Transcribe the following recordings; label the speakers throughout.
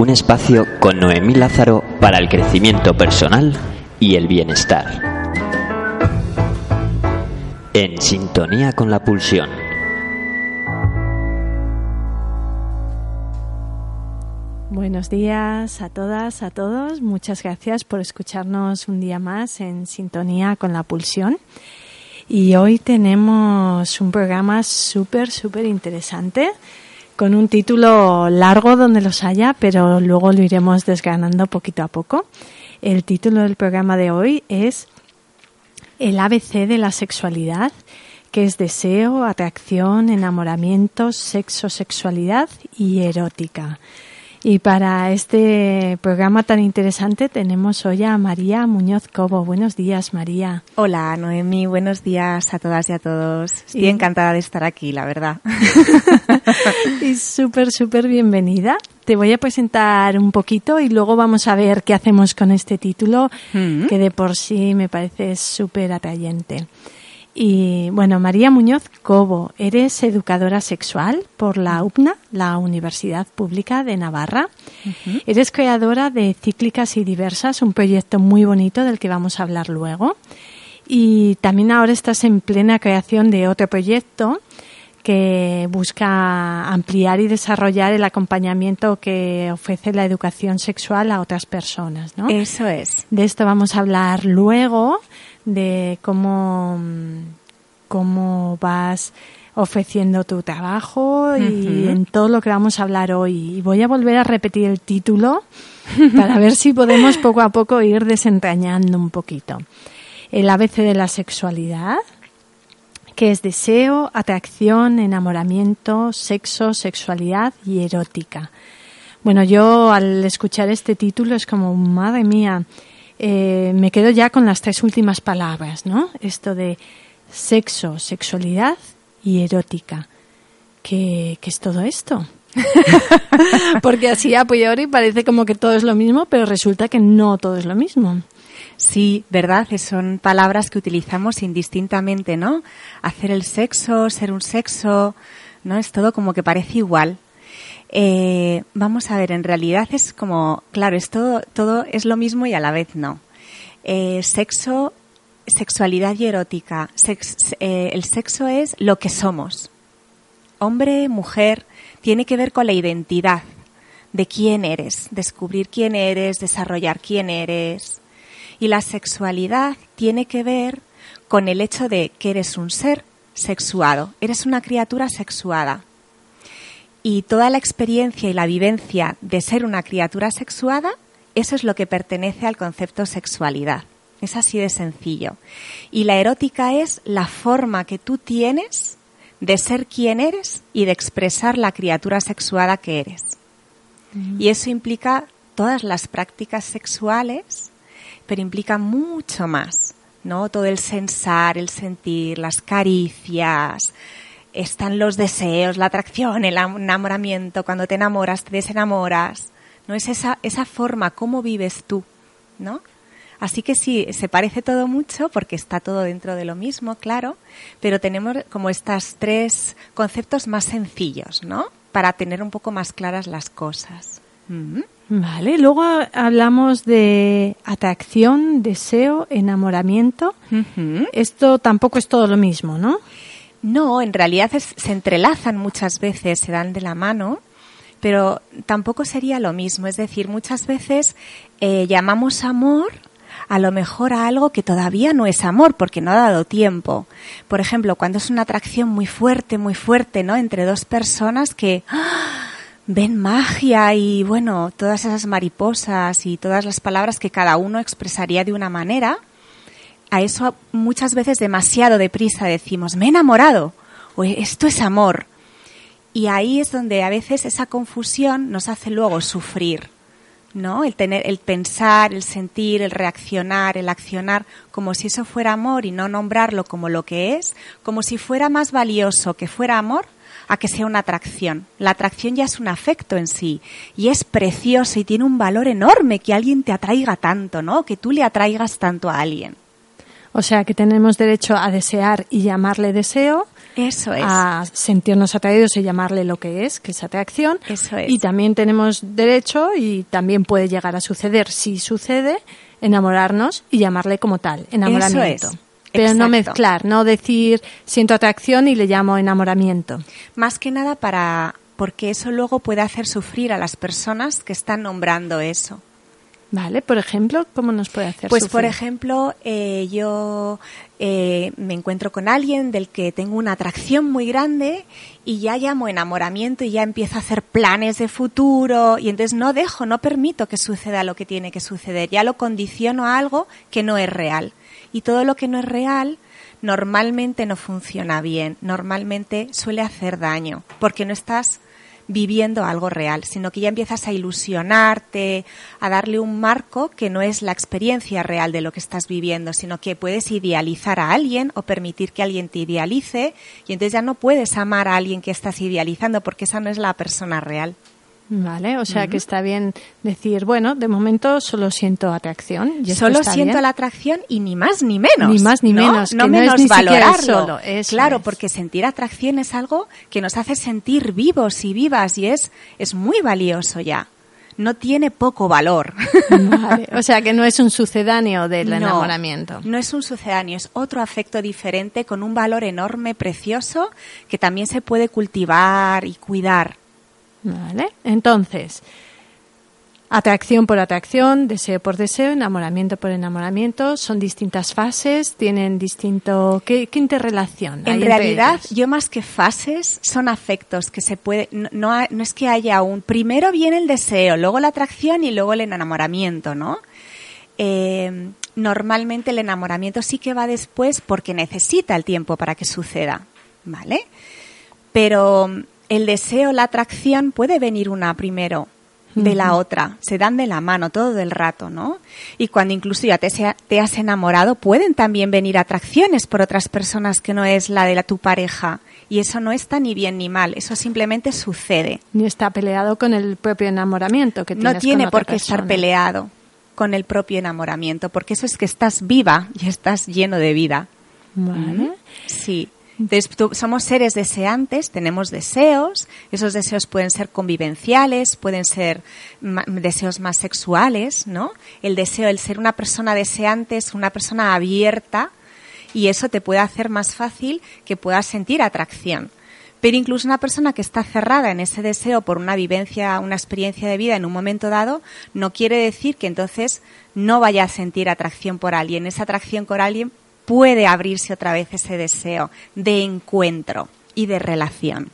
Speaker 1: un espacio con Noemí Lázaro para el crecimiento personal y el bienestar. En sintonía con la pulsión.
Speaker 2: Buenos días a todas, a todos. Muchas gracias por escucharnos un día más en sintonía con la pulsión. Y hoy tenemos un programa súper, súper interesante con un título largo donde los haya, pero luego lo iremos desgranando poquito a poco. El título del programa de hoy es El ABC de la sexualidad, que es deseo, atracción, enamoramiento, sexo, sexualidad y erótica. Y para este programa tan interesante tenemos hoy a María Muñoz Cobo. Buenos días, María.
Speaker 3: Hola, Noemi. Buenos días a todas y a todos. Estoy encantada de estar aquí, la verdad.
Speaker 2: y súper, súper bienvenida. Te voy a presentar un poquito y luego vamos a ver qué hacemos con este título, mm. que de por sí me parece súper atrayente. Y bueno, María Muñoz Cobo, eres educadora sexual por la UPNA, la Universidad Pública de Navarra. Eres creadora de Cíclicas y Diversas, un proyecto muy bonito del que vamos a hablar luego. Y también ahora estás en plena creación de otro proyecto que busca ampliar y desarrollar el acompañamiento que ofrece la educación sexual a otras personas, ¿no?
Speaker 3: Eso es.
Speaker 2: De esto vamos a hablar luego de cómo, cómo vas ofreciendo tu trabajo y en todo lo que vamos a hablar hoy. Y voy a volver a repetir el título para ver si podemos poco a poco ir desentrañando un poquito. El ABC de la sexualidad, que es deseo, atracción, enamoramiento, sexo, sexualidad y erótica. Bueno, yo al escuchar este título es como, madre mía, eh, me quedo ya con las tres últimas palabras, ¿no? Esto de sexo, sexualidad y erótica. ¿Qué, es todo esto? Porque así a priori parece como que todo es lo mismo, pero resulta que no todo es lo mismo.
Speaker 3: Sí, verdad, son palabras que utilizamos indistintamente, ¿no? Hacer el sexo, ser un sexo, ¿no? Es todo como que parece igual. Eh, vamos a ver, en realidad es como, claro, es todo, todo es lo mismo y a la vez no. Eh, sexo, sexualidad y erótica. Eh, el sexo es lo que somos. Hombre, mujer, tiene que ver con la identidad de quién eres, descubrir quién eres, desarrollar quién eres. Y la sexualidad tiene que ver con el hecho de que eres un ser sexuado, eres una criatura sexuada y toda la experiencia y la vivencia de ser una criatura sexuada, eso es lo que pertenece al concepto sexualidad. Es así de sencillo. Y la erótica es la forma que tú tienes de ser quien eres y de expresar la criatura sexuada que eres. Y eso implica todas las prácticas sexuales, pero implica mucho más, ¿no? Todo el sensar, el sentir, las caricias, están los deseos, la atracción, el enamoramiento, cuando te enamoras, te desenamoras, ¿no? Es esa, esa forma, cómo vives tú, ¿no? Así que sí, se parece todo mucho porque está todo dentro de lo mismo, claro, pero tenemos como estos tres conceptos más sencillos, ¿no? Para tener un poco más claras las cosas.
Speaker 2: Vale, luego hablamos de atracción, deseo, enamoramiento. Esto tampoco es todo lo mismo, ¿no?
Speaker 3: No, en realidad se entrelazan muchas veces, se dan de la mano, pero tampoco sería lo mismo. Es decir, muchas veces eh, llamamos amor a lo mejor a algo que todavía no es amor porque no ha dado tiempo. Por ejemplo, cuando es una atracción muy fuerte, muy fuerte, ¿no? Entre dos personas que ¡ah! ven magia y bueno, todas esas mariposas y todas las palabras que cada uno expresaría de una manera a eso muchas veces demasiado deprisa decimos, me he enamorado, o esto es amor. Y ahí es donde a veces esa confusión nos hace luego sufrir, ¿no? El tener, el pensar, el sentir, el reaccionar, el accionar, como si eso fuera amor y no nombrarlo como lo que es, como si fuera más valioso que fuera amor a que sea una atracción. La atracción ya es un afecto en sí y es precioso y tiene un valor enorme que alguien te atraiga tanto, ¿no? Que tú le atraigas tanto a alguien.
Speaker 2: O sea que tenemos derecho a desear y llamarle deseo.
Speaker 3: Eso es.
Speaker 2: A sentirnos atraídos y llamarle lo que es, que es atracción.
Speaker 3: Eso es.
Speaker 2: Y también tenemos derecho, y también puede llegar a suceder, si sucede, enamorarnos y llamarle como tal, enamoramiento.
Speaker 3: Eso es.
Speaker 2: Pero no mezclar, no decir siento atracción y le llamo enamoramiento.
Speaker 3: Más que nada para porque eso luego puede hacer sufrir a las personas que están nombrando eso.
Speaker 2: Vale, por ejemplo, ¿cómo nos puede hacer
Speaker 3: Pues, por ejemplo, eh, yo eh, me encuentro con alguien del que tengo una atracción muy grande y ya llamo enamoramiento y ya empiezo a hacer planes de futuro y entonces no dejo, no permito que suceda lo que tiene que suceder, ya lo condiciono a algo que no es real. Y todo lo que no es real normalmente no funciona bien, normalmente suele hacer daño, porque no estás viviendo algo real, sino que ya empiezas a ilusionarte, a darle un marco que no es la experiencia real de lo que estás viviendo, sino que puedes idealizar a alguien o permitir que alguien te idealice y entonces ya no puedes amar a alguien que estás idealizando porque esa no es la persona real.
Speaker 2: Vale, o sea que está bien decir, bueno, de momento solo siento atracción. Y
Speaker 3: Solo
Speaker 2: está
Speaker 3: siento
Speaker 2: bien.
Speaker 3: la atracción y ni más ni menos.
Speaker 2: Ni más ni
Speaker 3: ¿no?
Speaker 2: menos,
Speaker 3: No
Speaker 2: que no es
Speaker 3: menos
Speaker 2: ni siquiera
Speaker 3: valorarlo.
Speaker 2: eso
Speaker 3: claro,
Speaker 2: es.
Speaker 3: porque sentir atracción es algo que nos hace sentir vivos y vivas y es, es muy valioso ya. No tiene poco valor.
Speaker 2: Vale, O sea que no es un sucedáneo del
Speaker 3: No,
Speaker 2: enamoramiento.
Speaker 3: No es un sucedáneo, es otro afecto diferente con un valor enorme, precioso, que también se puede cultivar y cuidar.
Speaker 2: Vale, entonces, atracción por atracción, deseo por deseo, enamoramiento por enamoramiento, son distintas fases, tienen distinto... ¿Qué, qué interrelación hay
Speaker 3: En realidad, yo más que fases, son afectos que se puede, no, no, no es que haya un, primero viene el deseo, luego la atracción y luego el enamoramiento, ¿no? Eh, normalmente el enamoramiento sí que va después porque necesita el tiempo para que suceda, ¿vale? Pero el deseo, la atracción puede venir una primero de la otra, se dan de la mano todo el rato, ¿no? Y cuando incluso ya te, sea- te has enamorado, pueden también venir atracciones por otras personas que no es la de la, tu pareja. Y eso no está ni bien ni mal, eso simplemente sucede.
Speaker 2: Ni está peleado con el propio enamoramiento que
Speaker 3: No tiene
Speaker 2: con
Speaker 3: por qué estar peleado con el propio enamoramiento, porque eso es que estás viva y estás lleno de vida.
Speaker 2: Vale.
Speaker 3: Sí. Somos seres deseantes, tenemos deseos, esos deseos pueden ser convivenciales, pueden ser deseos más sexuales, ¿no? El deseo, el ser una persona deseante es una persona abierta y eso te puede hacer más fácil que puedas sentir atracción. Pero incluso una persona que está cerrada en ese deseo por una vivencia, una experiencia de vida en un momento dado, no quiere decir que entonces no vaya a sentir atracción por alguien. Esa atracción por alguien puede abrirse otra vez ese deseo de encuentro y de relación.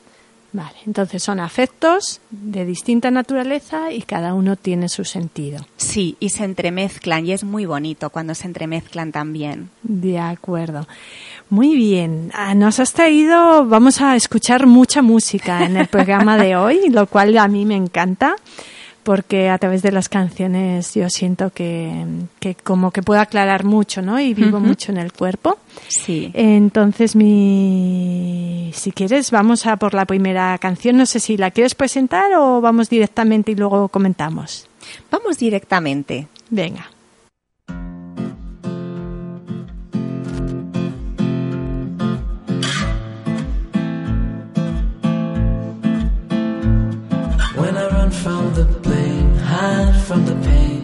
Speaker 2: Vale, entonces son afectos de distinta naturaleza y cada uno tiene su sentido.
Speaker 3: Sí, y se entremezclan y es muy bonito cuando se entremezclan también.
Speaker 2: De acuerdo. Muy bien. Ah, Nos has traído, vamos a escuchar mucha música en el programa de hoy, lo cual a mí me encanta, porque a través de las canciones yo siento que, que como que puedo aclarar mucho, ¿no? Y vivo mucho en el cuerpo.
Speaker 3: Sí.
Speaker 2: Entonces, mi, si quieres, vamos a por la primera canción. No sé si la quieres presentar o vamos directamente y luego comentamos.
Speaker 3: Vamos directamente.
Speaker 2: Venga.
Speaker 4: From the pain,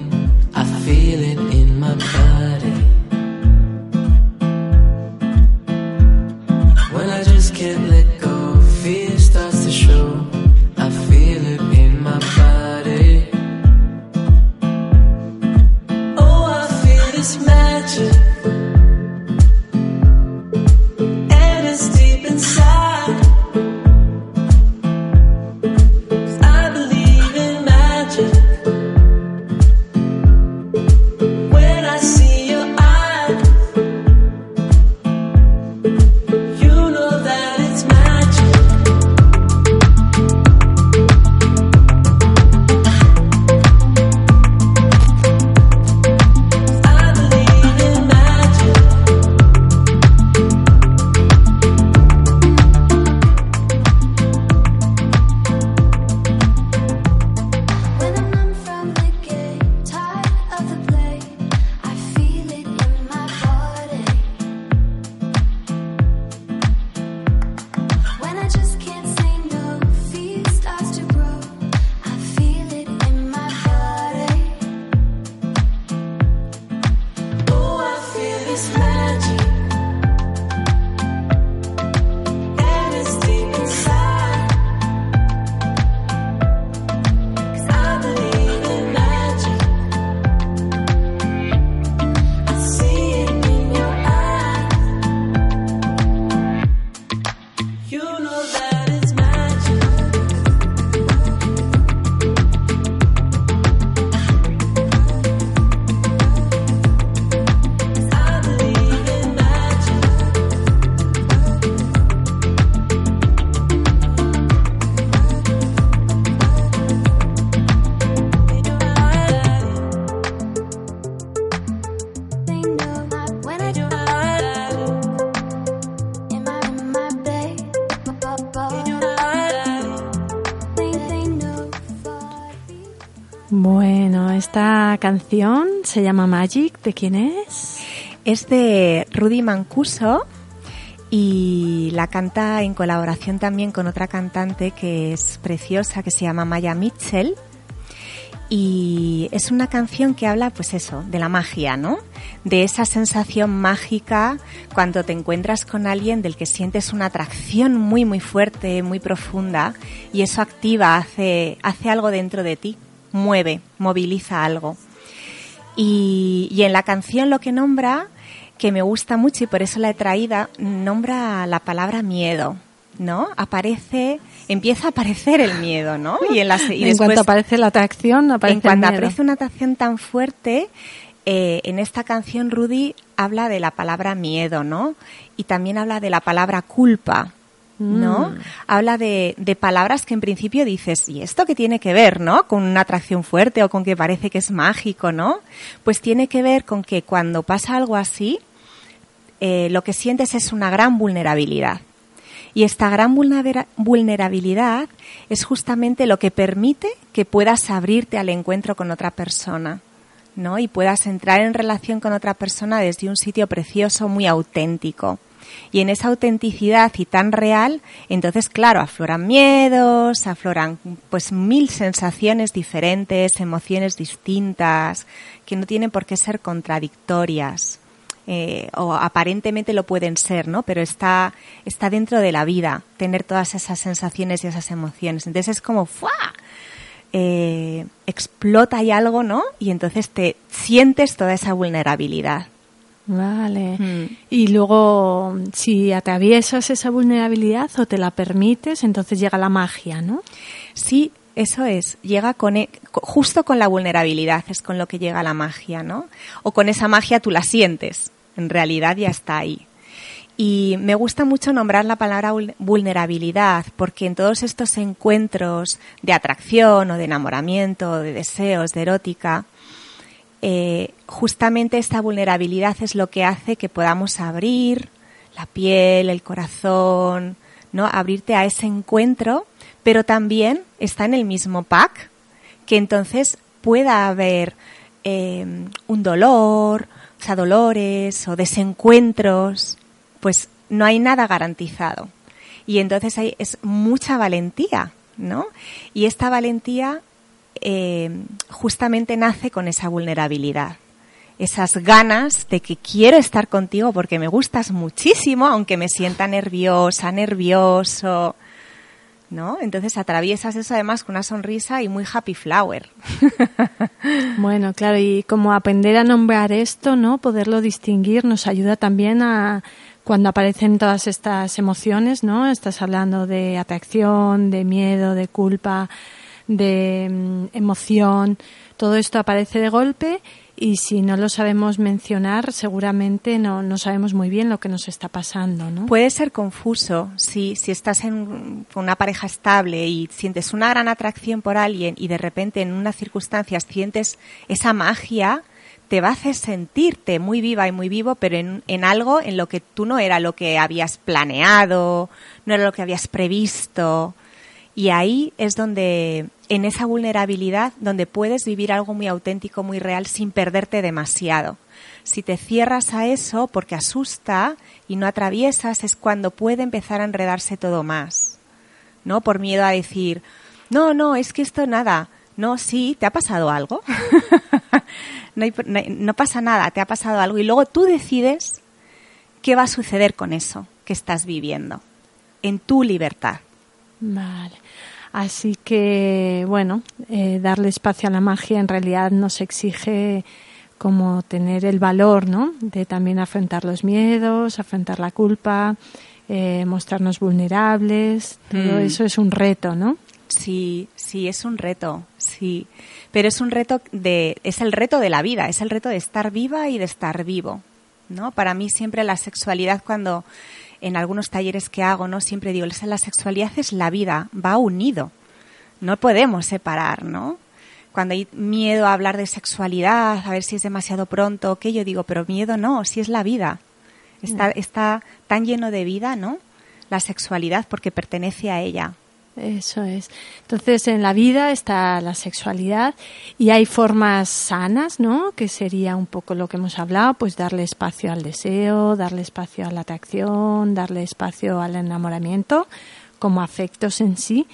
Speaker 2: canción se llama Magic. ¿De quién es?
Speaker 3: Es de Rudy Mancuso y la canta en colaboración también con otra cantante que es preciosa, que se llama Maya Mitchell. Y es una canción que habla, pues eso, de la magia, ¿no? De esa sensación mágica cuando te encuentras con alguien del que sientes una atracción muy, muy fuerte, muy profunda, y eso activa, hace, hace algo dentro de ti, mueve, moviliza algo. Y, y en la canción lo que nombra que me gusta mucho y por eso la he traída, nombra la palabra miedo, ¿no? Aparece, empieza a aparecer el miedo, ¿no?
Speaker 2: Y en, y cuanto aparece la atracción, aparece
Speaker 3: en cuanto
Speaker 2: el
Speaker 3: miedo. aparece una atracción tan fuerte, eh, en esta canción Rudy habla de la palabra miedo, ¿no? Y también habla de la palabra culpa, ¿no? Mm. Habla de, de, palabras que en principio dices, ¿y esto qué tiene que ver, no? Con una atracción fuerte o con que parece que es mágico, ¿no? Pues tiene que ver con que cuando pasa algo así, eh, lo que sientes es una gran vulnerabilidad. Y esta gran vulnerabilidad es justamente lo que permite que puedas abrirte al encuentro con otra persona, ¿no? Y puedas entrar en relación con otra persona desde un sitio precioso, muy auténtico. Y en esa autenticidad y tan real, entonces, claro, afloran miedos, afloran pues mil sensaciones diferentes, emociones distintas, que no tienen por qué ser contradictorias. Eh, o aparentemente lo pueden ser, ¿no? Pero está, está dentro de la vida, tener todas esas sensaciones y esas emociones. Entonces es como, ¡fua! Eh, explota ahí algo, ¿no? Y entonces te sientes toda esa vulnerabilidad.
Speaker 2: Vale. Mm. Y luego, si atraviesas esa vulnerabilidad o te la permites, entonces llega la magia, ¿no?
Speaker 3: Sí, eso es, llega con e, justo con la vulnerabilidad, es con lo que llega la magia, ¿no? O con esa magia tú la sientes, en realidad ya está ahí. Y me gusta mucho nombrar la palabra vulnerabilidad porque en todos estos encuentros de atracción o de enamoramiento, de deseos, de erótica, eh, justamente esta vulnerabilidad es lo que hace que podamos abrir la piel, el corazón, ¿no? Abrirte a ese encuentro pero también está en el mismo pack, que entonces pueda haber eh, un dolor, o sea, dolores o desencuentros, pues no hay nada garantizado. Y entonces hay, es mucha valentía, ¿no? Y esta valentía eh, justamente nace con esa vulnerabilidad esas ganas de que quiero estar contigo porque me gustas muchísimo, aunque me sienta nerviosa, nervioso, ¿no? Entonces atraviesas eso además con una sonrisa y muy happy flower.
Speaker 2: bueno, claro, y como aprender a nombrar esto, ¿no? Poderlo distinguir nos ayuda también a cuando aparecen todas estas emociones, ¿no? Estás hablando de atracción, de miedo, de culpa, de mm, emoción, todo esto aparece de golpe y si no lo sabemos mencionar, seguramente no, no sabemos muy bien lo que nos está pasando, ¿no?
Speaker 3: Puede ser confuso, sí, si estás en una pareja estable y sientes una gran atracción por alguien y de repente en unas circunstancias sientes esa magia, te va a hacer sentirte muy viva y muy vivo, pero en, en algo en lo que tú no era lo que habías planeado, no era lo que habías previsto. Y ahí es donde en esa vulnerabilidad donde puedes vivir algo muy auténtico, muy real, sin perderte demasiado. Si te cierras a eso porque asusta y no atraviesas, es cuando puede empezar a enredarse todo más. ¿No? Por miedo a decir, no, no, es que esto nada. No, sí, ¿te ha pasado algo? no, no pasa nada, te ha pasado algo. Y luego tú decides qué va a suceder con eso que estás viviendo, en tu libertad.
Speaker 2: Vale. Así que, bueno, eh, darle espacio a la magia en realidad nos exige como tener el valor, ¿no? De también afrontar los miedos, afrontar la culpa, eh, mostrarnos vulnerables. Todo mm. eso es un reto, ¿no?
Speaker 3: Sí, sí, es un reto, sí. Pero es un reto de, es el reto de la vida, es el reto de estar viva y de estar vivo, ¿no? Para mí siempre la sexualidad cuando en algunos talleres que hago, ¿no? Siempre digo, la sexualidad es la vida, va unido. No podemos separar, ¿no? Cuando hay miedo a hablar de sexualidad, a ver si es demasiado pronto, ¿qué? Yo digo, pero miedo no, si es la vida. Está, mm. está tan lleno de vida, ¿no? La sexualidad porque pertenece a ella.
Speaker 2: Eso es. Entonces, en la vida está la sexualidad y hay formas sanas, ¿no? Que sería un poco lo que hemos hablado, pues darle espacio al deseo, darle espacio a la atracción, darle espacio al enamoramiento como afectos en sí.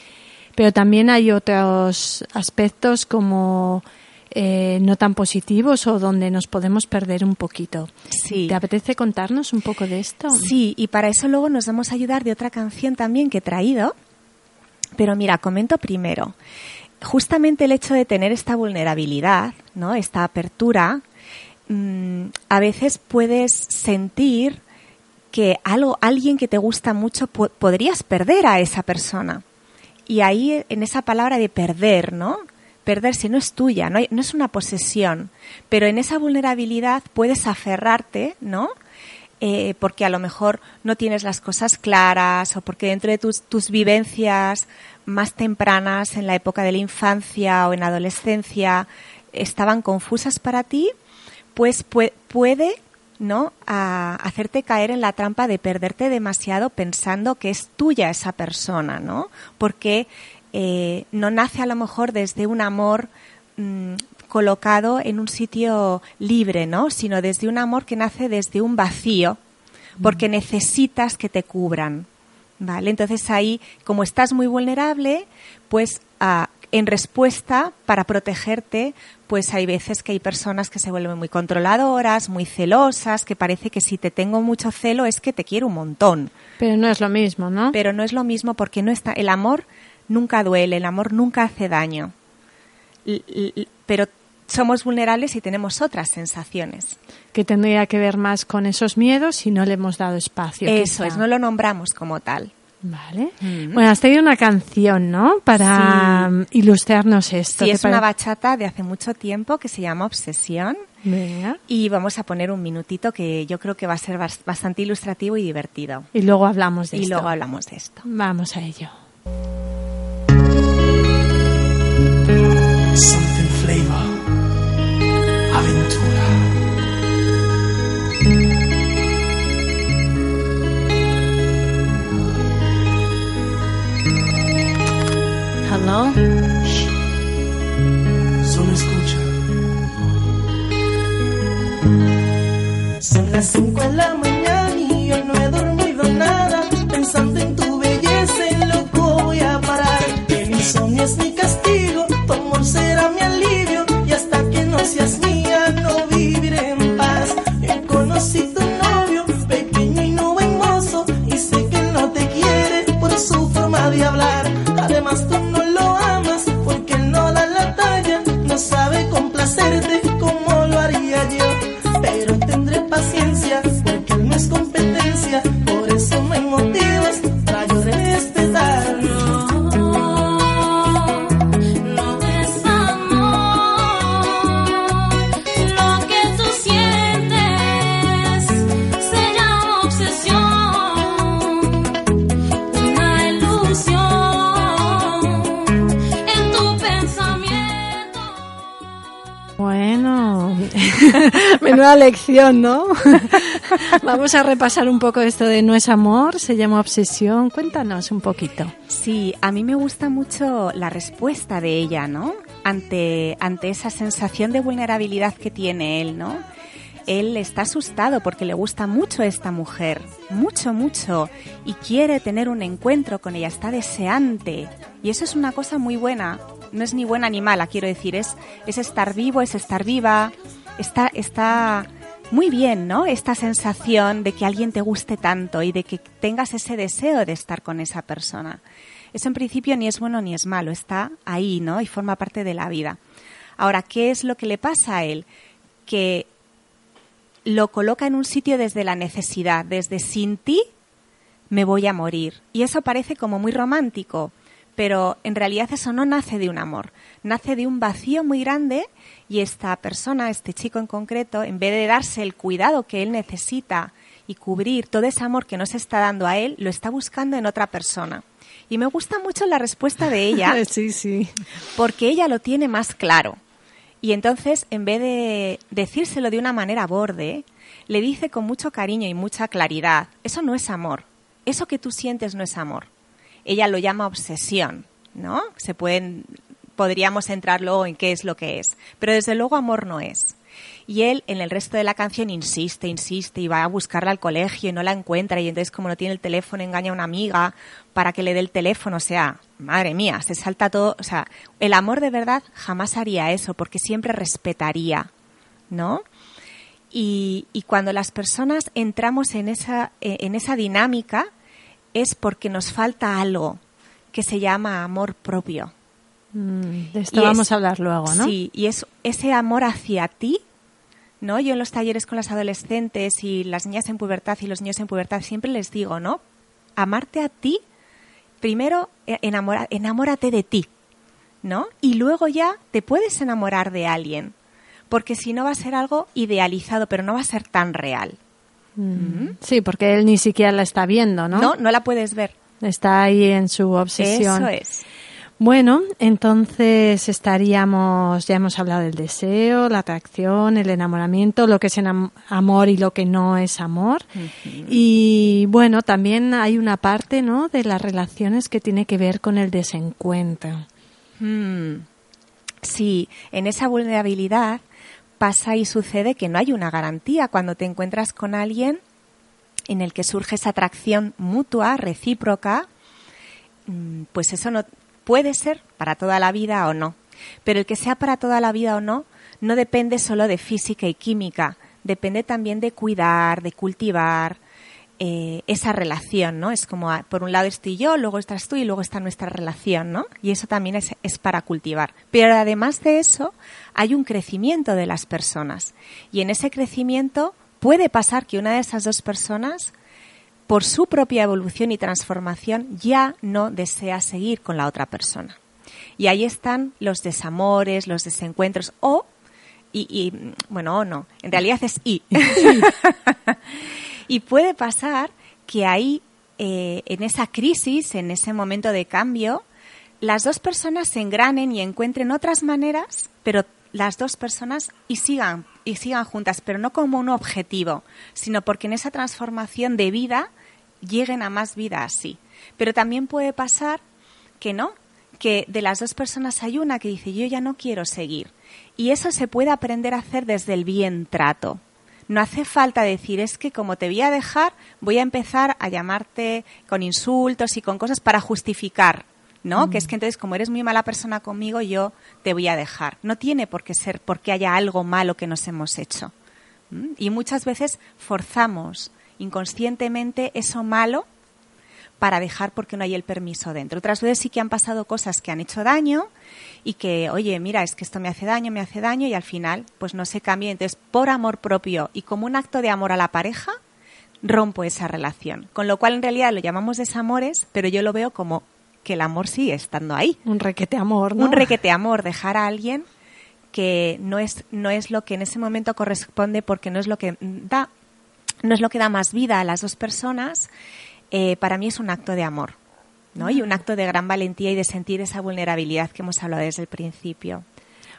Speaker 2: Pero también hay otros aspectos como eh, no tan positivos o donde nos podemos perder un poquito.
Speaker 3: Sí.
Speaker 2: ¿Te apetece contarnos un poco de esto?
Speaker 3: Sí, y para eso luego nos vamos a ayudar de otra canción también que he traído. Pero mira, comento primero. Justamente el hecho de tener esta vulnerabilidad, ¿no? Esta apertura, mm, a veces puedes sentir que algo, alguien que te gusta mucho po- podrías perder a esa persona. Y ahí en esa palabra de perder, ¿no? Perder si no es tuya, no, no es una posesión, pero en esa vulnerabilidad puedes aferrarte, ¿no? Eh, porque a lo mejor no tienes las cosas claras o porque dentro de tus, tus vivencias más tempranas en la época de la infancia o en la adolescencia estaban confusas para ti, pues pue- puede ¿no? hacerte caer en la trampa de perderte demasiado pensando que es tuya esa persona, ¿no? Porque eh, no nace a lo mejor desde un amor mm, colocado en un sitio libre, ¿no? Sino desde un amor que nace desde un vacío, porque necesitas que te cubran, ¿vale? Entonces ahí, como estás muy vulnerable, pues ah, en respuesta, para protegerte, pues hay veces que hay personas que se vuelven muy controladoras, muy celosas, que parece que si te tengo mucho celo es que te quiero un montón.
Speaker 2: Pero no es lo mismo, ¿no?
Speaker 3: Pero no es lo mismo porque no está, el amor nunca duele, el amor nunca hace daño. L- pero somos vulnerables y tenemos otras sensaciones.
Speaker 2: que tendría que ver más con esos miedos y no le hemos dado espacio.
Speaker 3: Eso
Speaker 2: quizá.
Speaker 3: es, no lo nombramos como tal.
Speaker 2: Vale.
Speaker 3: Mm.
Speaker 2: Bueno, has traído una canción, ¿no? Para
Speaker 3: Sí.
Speaker 2: mm, ilustrarnos esto.
Speaker 3: Sí,
Speaker 2: ¿Te
Speaker 3: es una bachata de hace mucho tiempo que se llama Obsesión.
Speaker 2: Venga.
Speaker 3: Y vamos a poner un minutito que yo creo que va a ser bas- bastante ilustrativo y divertido.
Speaker 2: Y luego hablamos de
Speaker 3: Y
Speaker 2: esto.
Speaker 3: luego hablamos de esto.
Speaker 2: Vamos a ello. Lección, ¿no? Vamos a repasar un poco esto de no es amor, se llama obsesión. Cuéntanos un poquito.
Speaker 3: Sí, a mí me gusta mucho la respuesta de ella, ¿no? Ante, ante esa sensación de vulnerabilidad que tiene él, ¿no? Él está asustado porque le gusta mucho esta mujer, mucho, mucho, y quiere tener un encuentro con ella, está deseante. Y eso es una cosa muy buena, no es ni buena ni mala, quiero decir, es, es estar vivo, es estar viva, está, está muy bien, ¿no? Esta sensación de que alguien te guste tanto y de que tengas ese deseo de estar con esa persona. Eso en principio ni es bueno ni es malo, está ahí, ¿no? Y forma parte de la vida. Ahora, ¿qué es lo que le pasa a él? Que lo coloca en un sitio desde la necesidad, desde sin ti me voy a morir. Y eso parece como muy romántico, pero en realidad eso no nace de un amor, nace de un vacío muy grande y esta persona, este chico en concreto, en vez de darse el cuidado que él necesita y cubrir todo ese amor que no se está dando a él, lo está buscando en otra persona. Y me gusta mucho la respuesta de ella
Speaker 2: Sí, sí.
Speaker 3: porque ella lo tiene más claro. Y entonces, en vez de decírselo de una manera borde, le dice con mucho cariño y mucha claridad, eso no es amor, eso que tú sientes no es amor. ella lo llama obsesión, ¿no? Se pueden, podríamos entrar luego en qué es lo que es. Pero desde luego amor no es. Y él en el resto de la canción insiste, insiste y va a buscarla al colegio y no la encuentra y entonces como no tiene el teléfono engaña a una amiga para que le dé el teléfono, o sea, madre mía, se salta todo, o sea, el amor de verdad jamás haría eso porque siempre respetaría, ¿no? Y, y cuando las personas entramos en esa, eh, en esa dinámica es porque nos falta algo que se llama amor propio.
Speaker 2: Mm, de esto
Speaker 3: Y
Speaker 2: vamos
Speaker 3: es-
Speaker 2: a hablar luego, ¿no?
Speaker 3: Sí, y es ese amor hacia ti, ¿no? Yo en los talleres con las adolescentes y las niñas en pubertad y los niños en pubertad siempre les digo, ¿no? Amarte a ti, primero eh, enamora- enamórate de ti, ¿no? Y luego ya te puedes enamorar de alguien, porque si no va a ser algo idealizado, pero no va a ser tan real.
Speaker 2: Mm, Sí, porque él ni siquiera la está viendo, ¿no?
Speaker 3: No, no la puedes ver.
Speaker 2: Está ahí en su obsesión.
Speaker 3: Eso es.
Speaker 2: Bueno, entonces estaríamos, ya hemos hablado del deseo, la atracción, el enamoramiento, lo que es amor y lo que no es amor. Y bueno, también hay una parte, ¿no? De las relaciones que tiene que ver con el desencuentro.
Speaker 3: Mm. Sí, en esa vulnerabilidad pasa y sucede que no hay una garantía cuando te encuentras con alguien en el que surge esa atracción mutua, recíproca, mm, pues eso no puede ser para toda la vida o no. Pero el que sea para toda la vida o no no depende solo de física y química, depende también de cuidar, de cultivar eh, esa relación, ¿no? Es como, ah, por un lado estoy yo, luego estás tú y luego está nuestra relación, ¿no? Y eso también es, es para cultivar. Pero además de eso, hay un crecimiento de las personas. Y en ese crecimiento puede pasar que una de esas dos personas por su propia evolución y transformación ya no desea seguir con la otra persona. Y ahí están los desamores, los desencuentros o y, y, bueno, o no, en realidad es y. y puede pasar que ahí, eh, en esa crisis, en ese momento de cambio, las dos personas se engranen y encuentren otras maneras, pero las dos personas y sigan y sigan juntas, pero no como un objetivo, sino porque en esa transformación de vida lleguen a más vida así. Pero también puede pasar que no, que de las dos personas hay una que dice yo ya no quiero seguir. Y eso se puede aprender a hacer desde el bien trato. No hace falta decir es que como te voy a dejar, voy a empezar a llamarte con insultos y con cosas para justificar, ¿no? Que es que entonces como eres muy mala persona conmigo, yo te voy a dejar. No tiene por qué ser porque haya algo malo que nos hemos hecho. ¿Mm? Y muchas veces forzamos inconscientemente eso malo para dejar porque no hay el permiso dentro. Otras veces sí que han pasado cosas que han hecho daño y que, oye, mira, es que esto me hace daño, me hace daño y al final pues no se cambia. Entonces, por amor propio y como un acto de amor a la pareja, rompo esa relación. Con lo cual en realidad lo llamamos desamores, pero yo lo veo como que el amor sigue estando ahí.
Speaker 2: Un requete amor, ¿no?
Speaker 3: Un requete amor, dejar a alguien que no es, no es lo que en ese momento corresponde porque no es lo que da, no es lo que da más vida a las dos personas, eh, para mí es un acto de amor, ¿no? Y un acto de gran valentía y de sentir esa vulnerabilidad que hemos hablado desde el principio.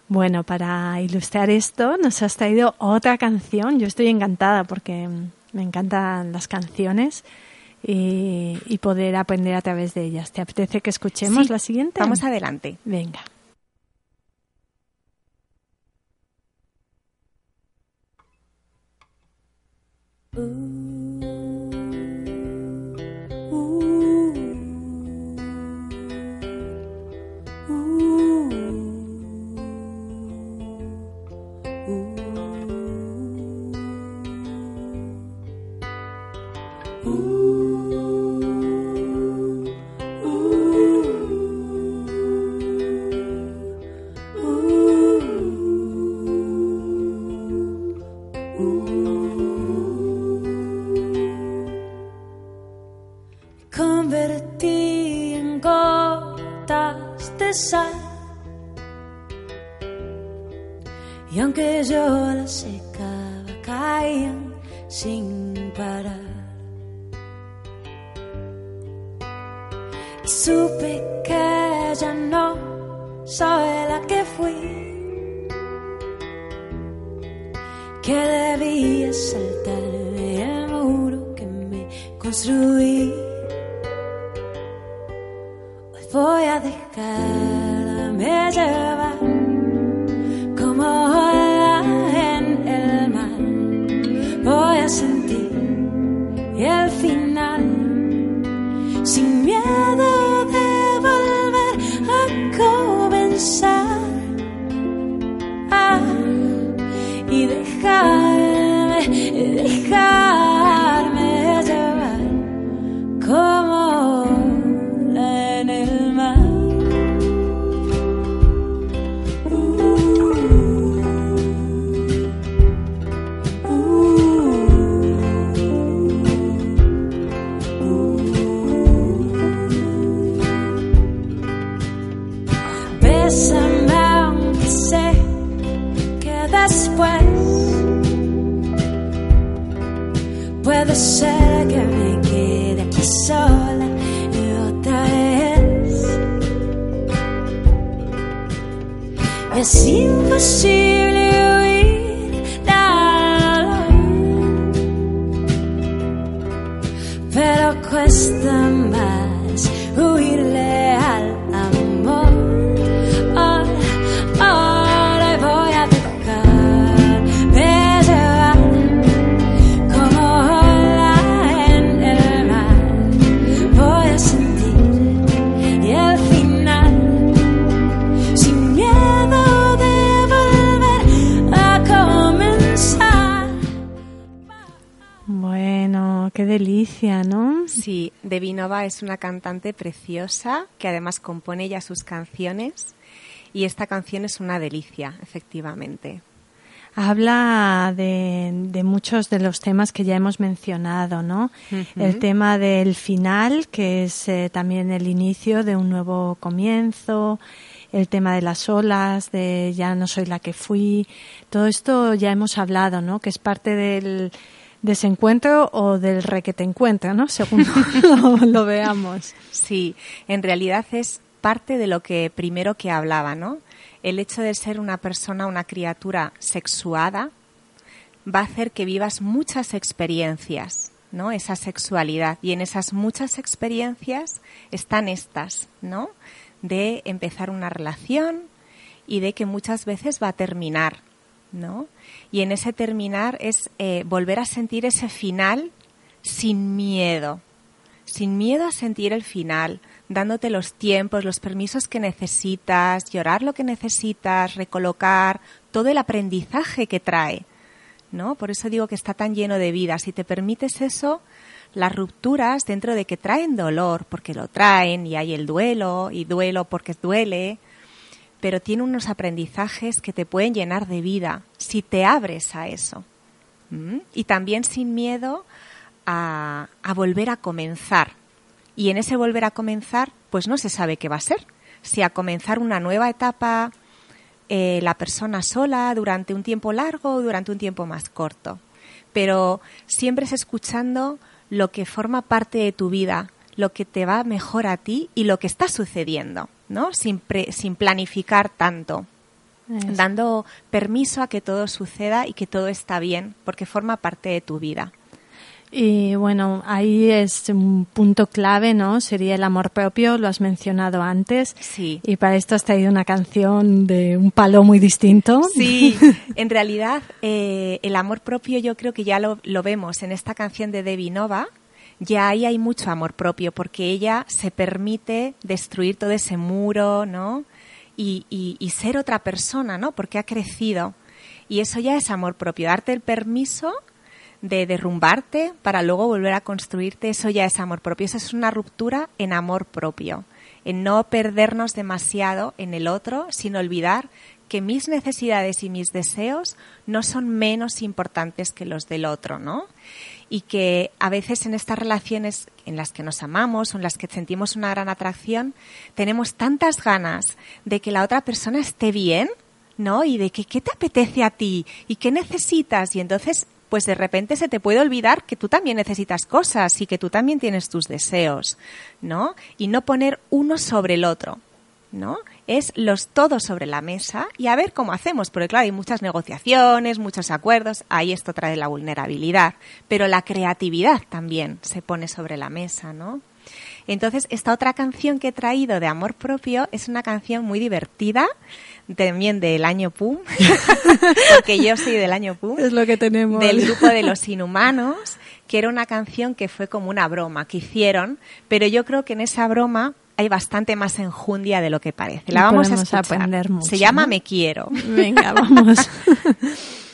Speaker 2: Bueno, para ilustrar esto nos has traído otra canción. Yo estoy encantada porque me encantan las canciones y, y poder aprender a través de ellas. ¿Te apetece que escuchemos
Speaker 3: Sí,
Speaker 2: la siguiente?
Speaker 3: Vamos adelante.
Speaker 2: Venga.
Speaker 5: Ooh. Es
Speaker 3: una cantante preciosa que además compone ya sus canciones y esta canción es una delicia, efectivamente.
Speaker 2: Habla de, de muchos de los temas que ya hemos mencionado, ¿no? El tema del final, que es eh, también el inicio de un nuevo comienzo, el tema de las olas, de ya no soy la que fui, todo esto ya hemos hablado, ¿no? Que es parte del desencuentro o del re que te encuentra, ¿no? Según lo, lo veamos.
Speaker 3: Sí, en realidad es parte de lo que primero que hablaba, ¿no? El hecho de ser una persona, una criatura sexuada, va a hacer que vivas muchas experiencias, ¿no? Esa sexualidad. Y en esas muchas experiencias están estas, ¿no? De empezar una relación y de que muchas veces va a terminar, ¿no? Y en ese terminar es eh, volver a sentir ese final sin miedo, sin miedo a sentir el final, dándote los tiempos, los permisos que necesitas, llorar lo que necesitas, recolocar, todo el aprendizaje que trae, ¿no? Por eso digo que está tan lleno de vida. Si te permites eso, las rupturas, dentro de que traen dolor, porque lo traen, y hay el duelo, y duelo porque duele, pero tiene unos aprendizajes que te pueden llenar de vida si te abres a eso. ¿Mm? Y también sin miedo a, volver a comenzar. Y en ese volver a comenzar, pues no se sabe qué va a ser. Si a comenzar una nueva etapa eh, la persona sola durante un tiempo largo o durante un tiempo más corto. Pero siempre es escuchando lo que forma parte de tu vida, lo que te va mejor a ti y lo que está sucediendo, ¿no? Sin, pre- sin planificar tanto, dando permiso a que todo suceda y que todo está bien, porque forma parte de tu vida.
Speaker 2: Y bueno, ahí es un punto clave, ¿no? Sería el amor propio, lo has mencionado antes.
Speaker 3: Sí.
Speaker 2: Y para esto has traído una canción de un palo muy distinto.
Speaker 3: Sí, en realidad eh, el amor propio yo creo que ya lo, lo vemos en esta canción de Debbie Nova. Ya ahí hay mucho amor propio porque ella se permite destruir todo ese muro, ¿no? Y, ser otra persona, ¿no? Porque ha crecido. Y eso ya es amor propio. Darte el permiso de derrumbarte para luego volver a construirte, eso ya es amor propio. Eso es una ruptura en amor propio, en no perdernos demasiado en el otro, sin olvidar que mis necesidades y mis deseos no son menos importantes que los del otro, ¿no? Y que a veces en estas relaciones en las que nos amamos o en las que sentimos una gran atracción, tenemos tantas ganas de que la otra persona esté bien, ¿no? Y de que qué te apetece a ti y qué necesitas. Y entonces, pues de repente se te puede olvidar que tú también necesitas cosas y que tú también tienes tus deseos, ¿no? Y no poner uno sobre el otro, ¿no? Es los todos sobre la mesa y a ver cómo hacemos, porque claro, hay muchas negociaciones, muchos acuerdos, ahí esto trae la vulnerabilidad, pero la creatividad también se pone sobre la mesa, ¿no? Entonces, esta otra canción que he traído de amor propio es una canción muy divertida, también del año PUM, porque yo soy del año PUM,
Speaker 2: Es lo que tenemos.
Speaker 3: del grupo de los inhumanos, que era una canción que fue como una broma que hicieron, pero yo creo que en esa broma hay bastante más enjundia de lo que parece. La vamos a escuchar.
Speaker 2: aprender mucho,
Speaker 3: Se llama
Speaker 2: ¿no?
Speaker 3: Me Quiero.
Speaker 2: Venga, vamos.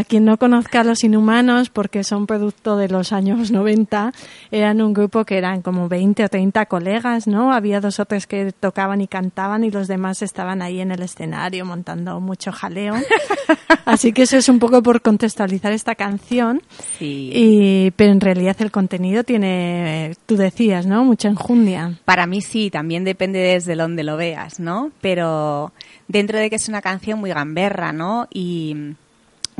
Speaker 2: para quien no conozca a los Inhumanos, porque son producto de los años 90, eran un grupo que eran como 20 o 30 colegas, ¿no? Había dos o tres que tocaban y cantaban y los demás estaban ahí en el escenario montando mucho jaleo. Así que eso es un poco por contextualizar esta canción.
Speaker 3: Sí.
Speaker 2: Y, pero en realidad el contenido tiene, tú decías, ¿no? Mucha enjundia.
Speaker 3: Para mí sí, también depende desde donde lo veas, ¿no? Pero dentro de que es una canción muy gamberra, ¿no? Y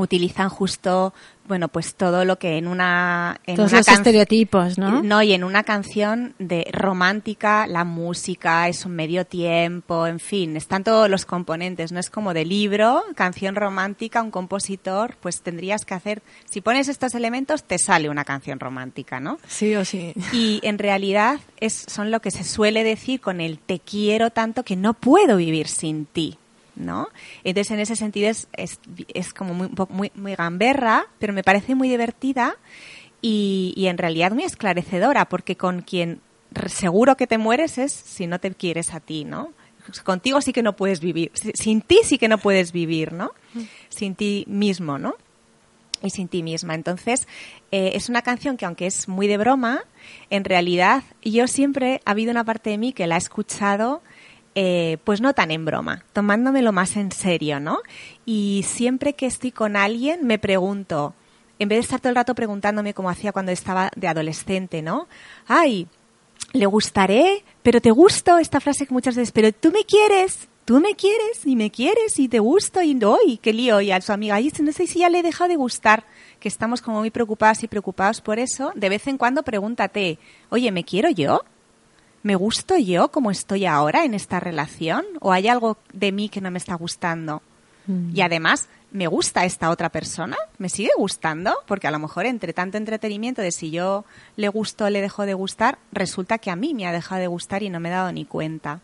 Speaker 3: utilizan justo, bueno, pues todo lo que en una... En
Speaker 2: Todos
Speaker 3: una
Speaker 2: los estereotipos, ¿no?
Speaker 3: No, y en una canción de romántica, la música es un medio tiempo, en fin, están todos los componentes, no es como de libro, canción romántica, un compositor, pues tendrías que hacer, si pones estos elementos, te sale una canción romántica, ¿no?
Speaker 2: Sí o sí.
Speaker 3: Y en realidad es, son lo que se suele decir con el te quiero tanto que no puedo vivir sin ti. ¿No? Entonces, en ese sentido es, es, es como muy, muy, muy gamberra, pero me parece muy divertida y, y en realidad muy esclarecedora, porque con quien seguro que te mueres es si no te quieres a ti, ¿no? Contigo sí que no puedes vivir, Si- sin ti sí que no puedes vivir, ¿no? Sin ti mismo, ¿no? y sin ti misma. Entonces, eh, es una canción que aunque es muy de broma, en realidad yo siempre ha habido una parte de mí que la ha escuchado eh, pues no tan en broma, tomándomelo más en serio, ¿no? Y siempre que estoy con alguien me pregunto, en vez de estar todo el rato preguntándome como hacía cuando estaba de adolescente, ¿no? Ay, le gustaré, pero te gusto, esta frase que muchas veces, pero tú me quieres, tú me quieres y me quieres y te gusto y no, y qué lío, y a su amiga, ay, no sé si ya le he dejado de gustar, que estamos como muy preocupadas y preocupados por eso, de vez en cuando pregúntate, oye, ¿me quiero yo? ¿Me gusto yo como estoy ahora en esta relación? ¿O hay algo de mí que no me está gustando? Y además, ¿me gusta esta otra persona? ¿Me sigue gustando? Porque a lo mejor entre tanto entretenimiento de si yo le gusto o le dejo de gustar, resulta que a mí me ha dejado de gustar y no me he dado ni cuenta.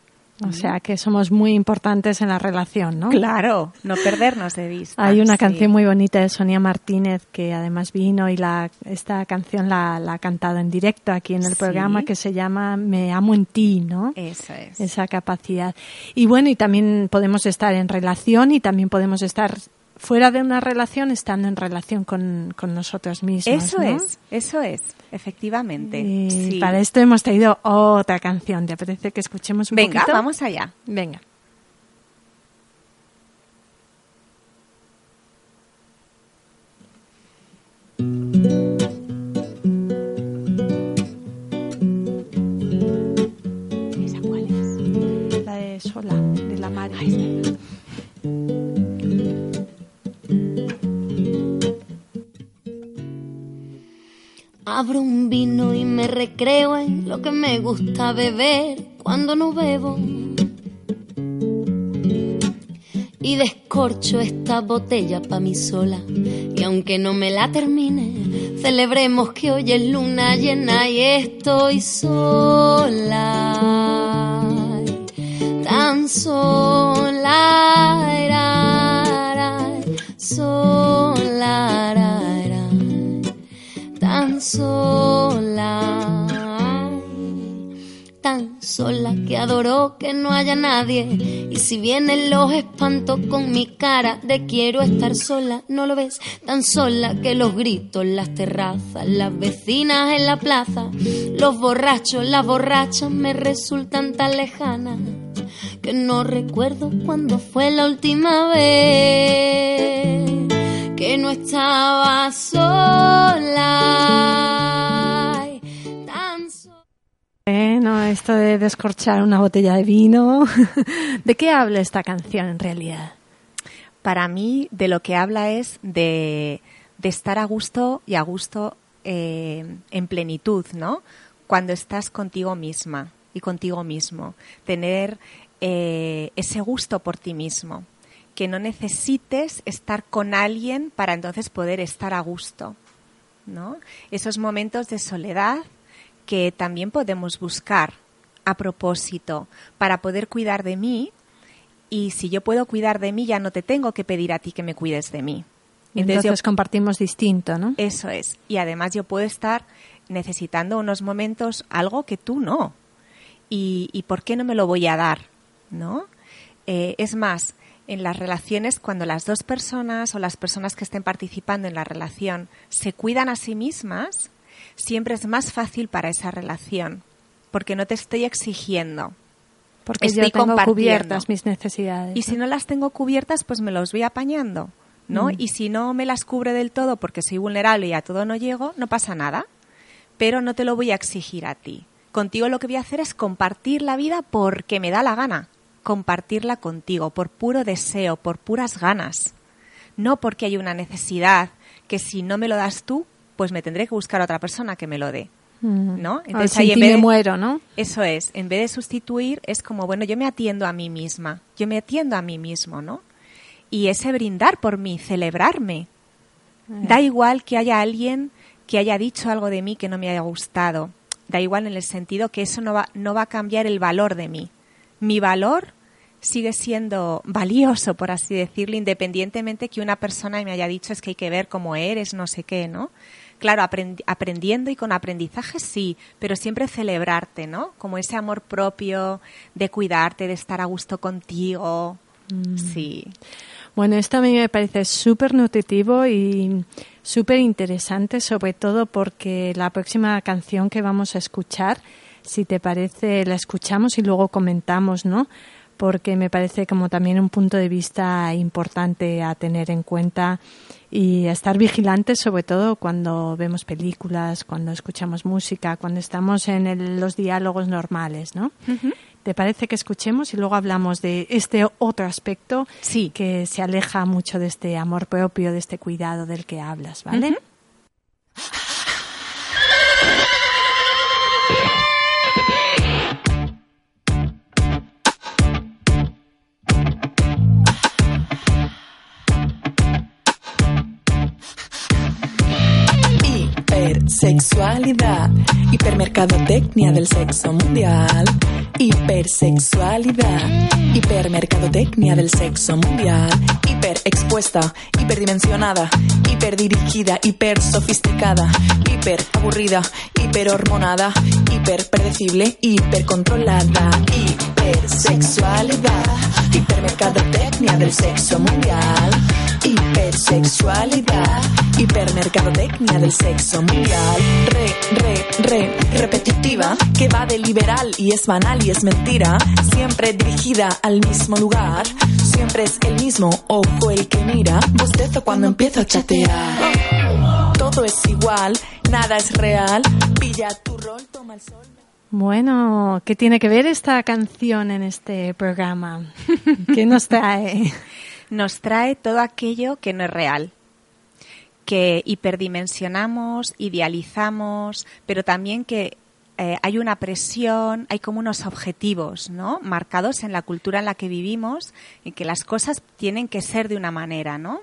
Speaker 2: O sea que somos muy importantes en la relación, ¿no?
Speaker 3: Claro, no perdernos de vista.
Speaker 2: Hay una
Speaker 3: sí.
Speaker 2: canción muy bonita de Sonia Martínez que además vino y la, esta canción la, la ha cantado en directo aquí en el
Speaker 3: Sí.
Speaker 2: programa que se llama Me amo en ti, ¿no?
Speaker 3: Eso es.
Speaker 2: Esa capacidad. Y bueno, y también podemos estar en relación y también podemos estar fuera de una relación estando en relación con, con nosotros mismos.
Speaker 3: Eso
Speaker 2: ¿no?
Speaker 3: es, eso es, efectivamente.
Speaker 2: Y
Speaker 3: sí.
Speaker 2: para esto hemos traído otra canción. ¿Te apetece que escuchemos un
Speaker 3: Venga,
Speaker 2: poquito?
Speaker 3: vamos allá.
Speaker 2: Venga.
Speaker 6: Abro un vino y me recreo en lo que me gusta beber cuando no bebo. Y descorcho esta botella pa' mí sola. Y aunque no me la termine, celebremos que hoy es luna llena y estoy sola. Tan sola, adoro que no haya nadie. Y si vienen los espantos con mi cara de quiero estar sola, no lo ves tan sola que los gritos, las terrazas, las vecinas en la plaza, los borrachos, las borrachas me resultan tan lejanas que no recuerdo cuándo fue la última vez que no estaba sola.
Speaker 2: Bueno, esto de descorchar una botella de vino. ¿De qué habla esta canción en realidad?
Speaker 3: Para mí, de lo que habla es de, de estar a gusto y a gusto eh, en plenitud, ¿no? Cuando estás contigo misma y contigo mismo. Tener eh, ese gusto por ti mismo. Que no necesites estar con alguien para entonces poder estar a gusto, ¿no? Esos momentos de soledad que también podemos buscar a propósito para poder cuidar de mí y si yo puedo cuidar de mí ya no te tengo que pedir a ti que me cuides de mí.
Speaker 2: Entonces,
Speaker 3: yo-
Speaker 2: compartimos distinto, ¿no?
Speaker 3: eso es. Y además yo puedo estar necesitando unos momentos algo que tú no. ¿Y, y por qué no me lo voy a dar? ¿No? Eh, es más, en las relaciones, cuando las dos personas o las personas que estén participando en la relación se cuidan a sí mismas, siempre es más fácil para esa relación. Porque no te estoy exigiendo.
Speaker 2: Porque
Speaker 3: Estoy
Speaker 2: yo tengo
Speaker 3: compartiendo.
Speaker 2: cubiertas mis necesidades.
Speaker 3: Y si no las tengo cubiertas, pues me los voy apañando, ¿no?
Speaker 2: Mm.
Speaker 3: Y si no me las cubre del todo porque soy vulnerable y a todo no llego, no pasa nada. Pero no te lo voy a exigir a ti. Contigo lo que voy a hacer es compartir la vida porque me da la gana. Compartirla contigo, por puro deseo, por puras ganas. No porque hay una necesidad que si no me lo das tú, pues me tendré que buscar a otra persona que me lo dé. ¿no? Entonces ahí en vez
Speaker 2: me
Speaker 3: de-
Speaker 2: muero, ¿no?
Speaker 3: eso es, en vez de sustituir, es como, bueno, yo me atiendo a mí misma, yo me atiendo a mí mismo, ¿no? Y ese brindar por mí, celebrarme. Da igual que haya alguien que haya dicho algo de mí que no me haya gustado. Da igual en el sentido que eso no va, no va a cambiar el valor de mí. Mi valor sigue siendo valioso, por así decirlo, independientemente que una persona me haya dicho es que hay que ver cómo eres, no sé qué, ¿no? Claro, aprendi- aprendiendo y con aprendizaje sí, pero siempre celebrarte, ¿no? Como ese amor propio de cuidarte, de estar a gusto contigo. Sí.
Speaker 2: Bueno, esto a mí me parece súper nutritivo y súper interesante, sobre todo porque la próxima canción que vamos a escuchar, si te parece, la escuchamos y luego comentamos, ¿no? Porque me parece como también un punto de vista importante a tener en cuenta y a estar vigilantes, sobre todo cuando vemos películas, cuando escuchamos música, cuando estamos en el- los diálogos normales, ¿no? ¿Te parece que escuchemos y luego hablamos de este otro aspecto
Speaker 3: Sí.
Speaker 2: que se aleja mucho de este amor propio, de este cuidado del que hablas, ¿vale?
Speaker 3: Ujú.
Speaker 7: Hipersexualidad, hipermercadotecnia del sexo mundial. Hipersexualidad, hipermercadotecnia del sexo mundial. Hiperexpuesta, hiperdimensionada, hiperdirigida, hipersofisticada, hiperaburrida, hiperhormonada, hiperpredecible, hipercontrolada. Hipersexualidad, hipermercadotecnia del sexo mundial. Hipersexualidad, hipermercadotecnia del sexo mundial. Re, re, re, repetitiva, que va de liberal y es banal y es mentira. Siempre dirigida al mismo lugar. Siempre es el mismo ojo el que mira. Bostezo cuando empiezo a chatear. Todo es igual, nada es real. Pilla tu rol, toma el sol.
Speaker 2: Bueno, ¿qué tiene que ver esta canción en este programa? ¿Qué nos trae?
Speaker 3: Nos trae todo aquello que no es real, que hiperdimensionamos, idealizamos, pero también que eh, hay una presión, hay como unos objetivos, ¿no? Marcados en la cultura en la que vivimos y que las cosas tienen que ser de una manera, ¿no?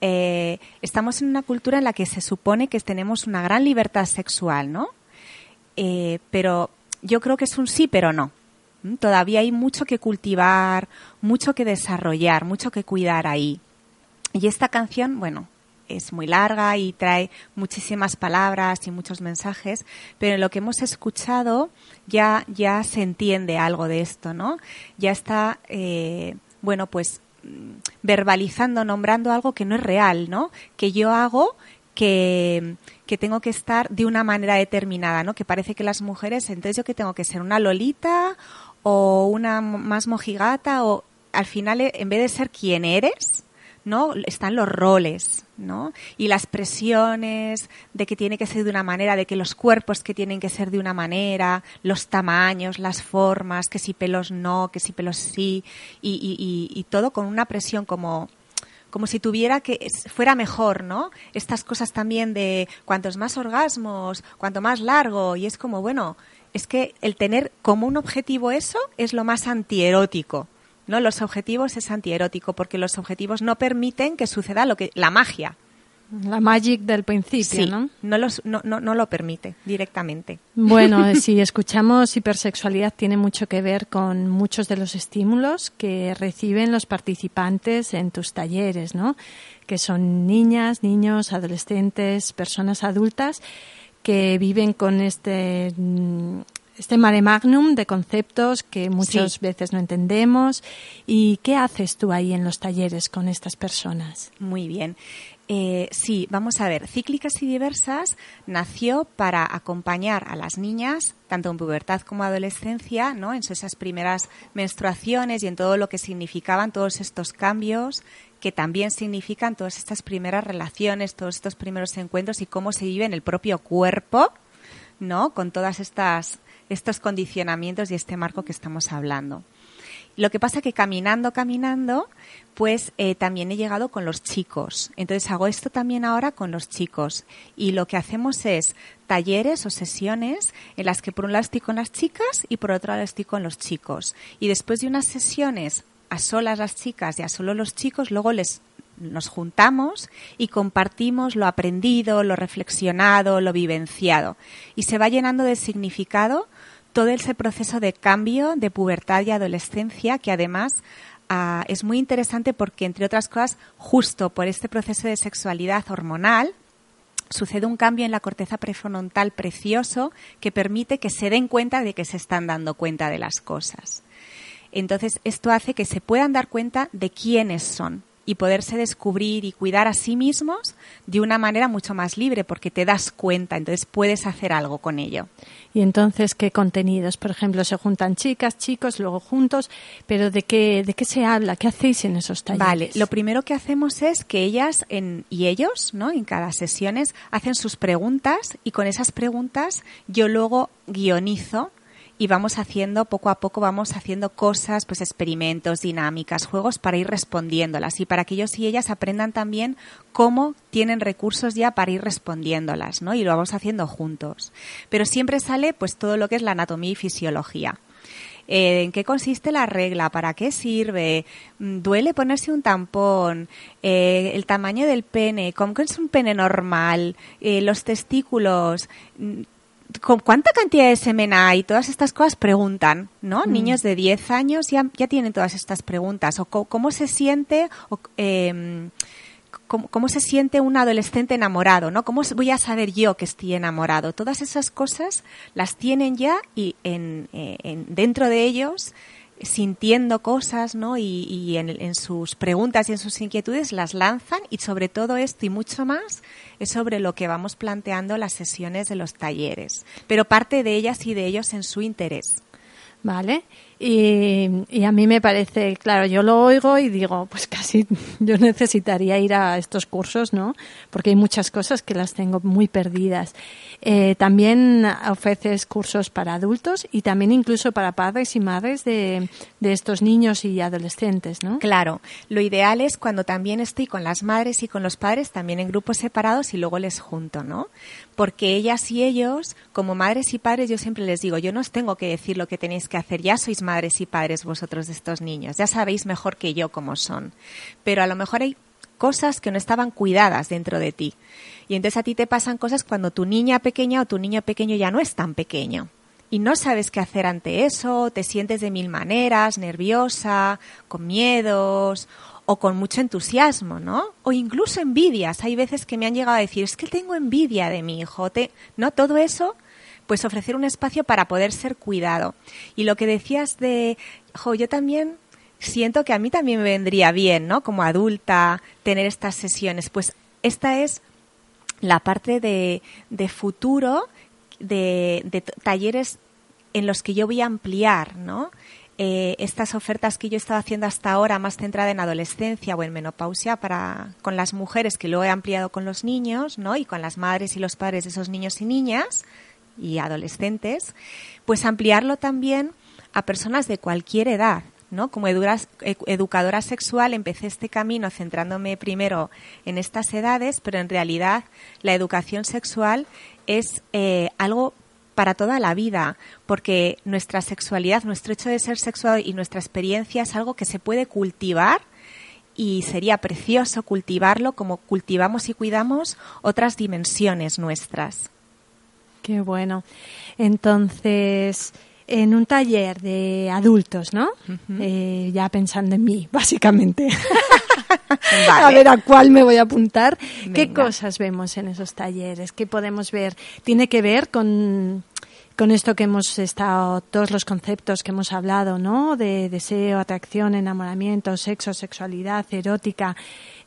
Speaker 3: Eh, estamos en una cultura en la que se supone que tenemos una gran libertad sexual, ¿no? Eh, pero yo creo que es un sí, pero no. Todavía hay mucho que cultivar, mucho que desarrollar, mucho que cuidar ahí. Y esta canción, bueno, es muy larga y trae muchísimas palabras y muchos mensajes, pero en lo que hemos escuchado ya, ya se entiende algo de esto, ¿no? Ya está, eh, bueno, pues mm, verbalizando, nombrando algo que no es real, ¿no? Que yo hago que, que tengo que estar de una manera determinada, ¿no? Que parece que las mujeres, entonces yo que tengo que ser una lolita o una más mojigata o al final eh, en vez de ser quien eres, ¿no? Están los roles, ¿no? Y las presiones de que tiene que ser de una manera, de que los cuerpos que tienen que ser de una manera, los tamaños, las formas, que si pelos no, que si pelos sí, y, y- y- todo con una presión como como si tuviera que fuera mejor, ¿no? Estas cosas también de cuantos más orgasmos, cuanto más largo, y es como, bueno, es que el tener como un objetivo eso es lo más antierótico, ¿no? Los objetivos es antierótico porque los objetivos no permiten que suceda lo que la magia.
Speaker 2: La magic del principio,
Speaker 3: Sí,
Speaker 2: ¿no?
Speaker 3: no, los- no, no, no lo permite directamente.
Speaker 2: Bueno, si escuchamos hipersexualidad tiene mucho que ver con muchos de los estímulos que reciben los participantes en tus talleres, ¿no? Que son niñas, niños, adolescentes, personas adultas que viven con este mm, este mare magnum de conceptos que muchas
Speaker 3: Sí.
Speaker 2: veces no entendemos. ¿Y qué haces tú ahí en los talleres con estas personas?
Speaker 3: Muy bien. Eh, sí, vamos a ver. Cíclicas y diversas nació para acompañar a las niñas, tanto en pubertad como adolescencia, ¿no? En esas primeras menstruaciones y en todo lo que significaban todos estos cambios que también significan todas estas primeras relaciones, todos estos primeros encuentros y cómo se vive en el propio cuerpo, ¿no? Con todas estas estos condicionamientos y este marco que estamos hablando. Lo que pasa que caminando, caminando, pues eh, también he llegado con los chicos. Entonces hago esto también ahora con los chicos. Y lo que hacemos es talleres o sesiones en las que por un lado estoy con las chicas y por otro lado estoy con los chicos. Y después de unas sesiones a solas las chicas y a solo los chicos, luego les nos juntamos y compartimos lo aprendido, lo reflexionado, lo vivenciado. Y se va llenando de significado todo ese proceso de cambio de pubertad y adolescencia que además ah, es muy interesante porque, entre otras cosas, justo por este proceso de sexualidad hormonal, sucede un cambio en la corteza prefrontal precioso que permite que se den cuenta de que se están dando cuenta de las cosas. Entonces, esto hace que se puedan dar cuenta de quiénes son y poderse descubrir y cuidar a sí mismos de una manera mucho más libre porque te das cuenta, entonces puedes hacer algo con ello.
Speaker 2: Y entonces, ¿qué contenidos? Por ejemplo, se juntan chicas, chicos, luego juntos, pero ¿de qué, de qué se habla? ¿Qué hacéis en esos talleres?
Speaker 3: Vale, lo primero que hacemos es que ellas en, y ellos, ¿no? En cada sesiones hacen sus preguntas y con esas preguntas yo luego guionizo y vamos haciendo poco a poco vamos haciendo cosas, pues experimentos, dinámicas, juegos para ir respondiéndolas y para que ellos y ellas aprendan también cómo tienen recursos ya para ir respondiéndolas, ¿no? Y lo vamos haciendo juntos. Pero siempre sale pues todo lo que es la anatomía y fisiología. Eh, ¿En qué consiste la regla? ¿Para qué sirve? Mm, ¿Duele ponerse un tampón? Eh, ¿El tamaño del pene? ¿Cómo es un pene normal? Eh, ¿Los testículos? Mm, ¿Con cuánta cantidad de semen hay? Todas estas cosas preguntan, ¿no? Niños de 10 años ya, ya tienen todas estas preguntas. O cómo se siente, o, eh, cómo, cómo se siente un adolescente enamorado, ¿no? ¿Cómo voy a saber yo que estoy enamorado? Todas esas cosas las tienen ya y en, eh, en- dentro de ellos sintiendo cosas, ¿no? Y, y en, en sus preguntas y en sus inquietudes las lanzan y sobre todo esto y mucho más es sobre lo que vamos planteando las sesiones de los talleres, pero parte de ellas y de ellos en su interés.
Speaker 2: Vale. Y, y a mí me parece, claro, yo lo oigo y digo, pues casi yo necesitaría ir a estos cursos, ¿no? Porque hay muchas cosas que las tengo muy perdidas. Eh, también ofreces cursos para adultos y también incluso para padres y madres de, de estos niños y adolescentes, ¿no?
Speaker 3: Claro, lo ideal es cuando también estoy con las madres y con los padres, también en grupos separados y luego les junto, ¿no? Porque ellas y ellos, como madres y padres, yo siempre les digo, yo no os tengo que decir lo que tenéis que hacer, ya sois madres y padres vosotros de estos niños, ya sabéis mejor que yo cómo son. Pero a lo mejor hay cosas que no estaban cuidadas dentro de ti. Y entonces a ti te pasan cosas cuando tu niña pequeña o tu niño pequeño ya no es tan pequeño. Y no sabes qué hacer ante eso, te sientes de mil maneras, nerviosa, con miedos, o con mucho entusiasmo, ¿no? O incluso envidias. Hay veces que me han llegado a decir, es que tengo envidia de mi hijo, te... ¿no? Todo eso, pues ofrecer un espacio para poder ser cuidado. Y lo que decías de, jo, yo también siento que a mí también me vendría bien, ¿no? Como adulta, tener estas sesiones. Pues esta es la parte de, de futuro de, de talleres en los que yo voy a ampliar, ¿no? Eh, estas ofertas que yo he estado haciendo hasta ahora, más centrada en adolescencia o en menopausia, para, con las mujeres, que luego he ampliado con los niños, ¿no? Y con las madres y los padres de esos niños y niñas y adolescentes, pues ampliarlo también a personas de cualquier edad, ¿no? Como e- educadora sexual empecé este camino centrándome primero en estas edades, pero en realidad la educación sexual es eh, algo para toda la vida, porque nuestra sexualidad, nuestro hecho de ser sexual y nuestra experiencia es algo que se puede cultivar y sería precioso cultivarlo como cultivamos y cuidamos otras dimensiones nuestras.
Speaker 2: Qué bueno. Entonces, en un taller de adultos, ¿no? Eh, ya pensando en mí, básicamente. A ver a cuál me voy a apuntar. ¿Qué cosas vemos en esos talleres? ¿Qué podemos ver? Tiene que ver con, con esto que hemos estado, todos los conceptos que hemos hablado, ¿no? De deseo, atracción, enamoramiento, sexo, sexualidad, erótica.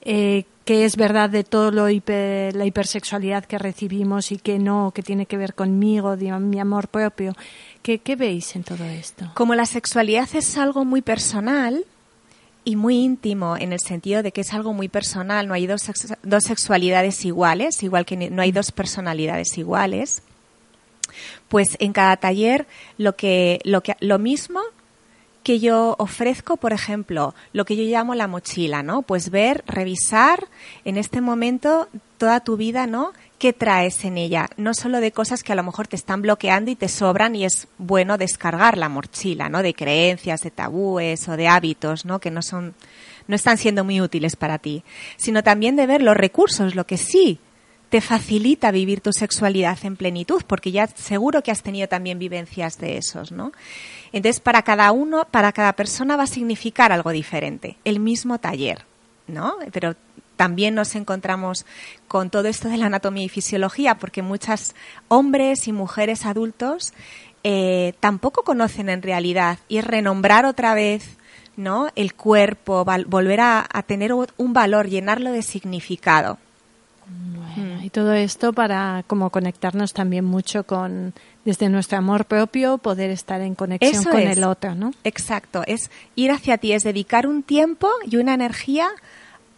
Speaker 2: Eh, que es verdad de todo lo hiper- la hipersexualidad que recibimos y que no, que tiene que ver conmigo, de mi amor propio. ¿Qué, qué veis en todo esto?
Speaker 3: Como la sexualidad es algo muy personal y muy íntimo en el sentido de que es algo muy personal, no hay dos, dos sexualidades iguales, igual que no hay dos personalidades iguales, pues en cada taller lo que lo que lo mismo que yo ofrezco, por ejemplo, lo que yo llamo la mochila, ¿no? Pues ver, revisar en este momento toda tu vida, ¿no? ¿Qué traes en ella? No solo de cosas que a lo mejor te están bloqueando y te sobran y es bueno descargar la mochila, ¿no? De creencias, de tabúes o de hábitos, ¿no? Que no son, no están siendo muy útiles para ti, sino también de ver los recursos, lo que sí te facilita vivir tu sexualidad en plenitud, porque ya seguro que has tenido también vivencias de esos, ¿no? Entonces, para cada uno, para cada persona va a significar algo diferente, el mismo taller, ¿no? Pero también nos encontramos con todo esto de la anatomía y fisiología, porque muchos hombres y mujeres adultos eh, tampoco conocen en realidad y renombrar otra vez ¿no? el cuerpo, volver a, a tener un valor, llenarlo de significado.
Speaker 2: Bueno, y todo esto para como conectarnos también mucho con desde nuestro amor propio poder estar en conexión
Speaker 3: Eso
Speaker 2: con
Speaker 3: es.
Speaker 2: el otro, ¿no?
Speaker 3: Exacto, es ir hacia ti, es dedicar un tiempo y una energía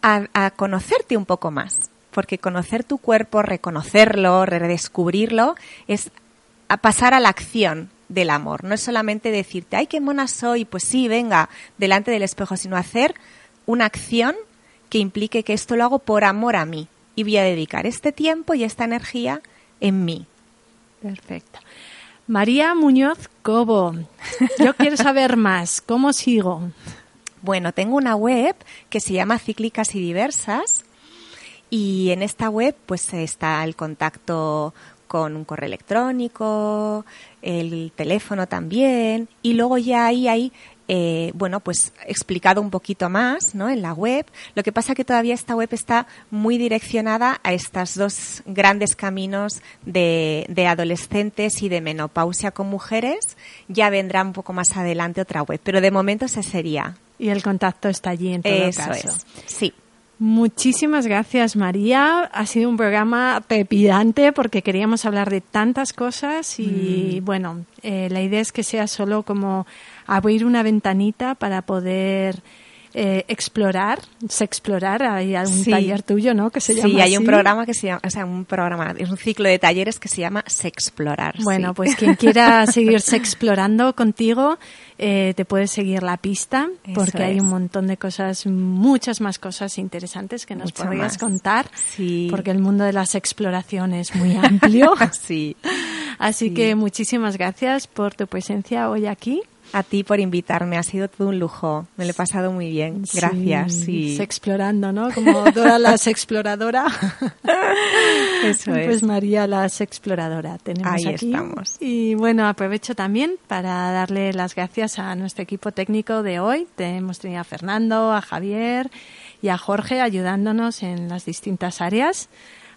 Speaker 3: a, a conocerte un poco más. Porque conocer tu cuerpo, reconocerlo, redescubrirlo, es a pasar a la acción del amor. No es solamente decirte, ay, qué mona soy, pues sí, venga, delante del espejo, sino hacer una acción que implique que esto lo hago por amor a mí. Y voy a dedicar este tiempo y esta energía en mí.
Speaker 2: Perfecto. María Muñoz Cobo, yo quiero saber más. ¿Cómo sigo?
Speaker 3: Bueno, tengo una web que se llama Cíclicas y Diversas y en esta web pues está el contacto con un correo electrónico, el teléfono también y luego ya ahí hay eh, bueno, pues explicado un poquito más, ¿no? En la web. Lo que pasa que todavía esta web está muy direccionada a estos dos grandes caminos de, de adolescentes y de menopausia con mujeres. Ya vendrá un poco más adelante otra web, pero de momento ese sería.
Speaker 2: Y el contacto está allí en todo
Speaker 3: Eso
Speaker 2: caso.
Speaker 3: es. Sí.
Speaker 2: Muchísimas gracias, María. Ha sido un programa trepidante porque queríamos hablar de tantas cosas
Speaker 3: Mm.
Speaker 2: y, bueno, eh, la idea es que sea solo como abrir una ventanita para poder eh, explorar, se explorar. Hay algún
Speaker 3: Sí.
Speaker 2: taller tuyo, ¿no? Que se llama
Speaker 3: Sí, hay un programa que se llama, o sea, un programa, es un ciclo de talleres que se llama Sexplorar.
Speaker 2: Bueno,
Speaker 3: sí.
Speaker 2: pues quien quiera seguirse explorando contigo, eh, te puedes seguir la pista,
Speaker 3: Eso
Speaker 2: porque hay un montón de cosas, muchas más cosas interesantes que nos
Speaker 3: Mucho
Speaker 2: podrías
Speaker 3: más.
Speaker 2: contar,
Speaker 3: Sí.
Speaker 2: porque el mundo de las exploraciones es muy amplio.
Speaker 3: sí.
Speaker 2: Así que muchísimas gracias por tu presencia hoy aquí.
Speaker 3: A ti por invitarme, ha sido todo un lujo. Me lo he pasado muy bien. Gracias.
Speaker 2: Sí,
Speaker 3: Sí.
Speaker 2: Explorando, ¿no? Como Dora la exploradora.
Speaker 3: Eso es.
Speaker 2: Pues María la exploradora tenemos
Speaker 3: Ahí
Speaker 2: aquí.
Speaker 3: estamos.
Speaker 2: Y bueno, aprovecho también para darle las gracias a nuestro equipo técnico de hoy. Hemos tenido a Fernando, a Javier y a Jorge ayudándonos en las distintas áreas.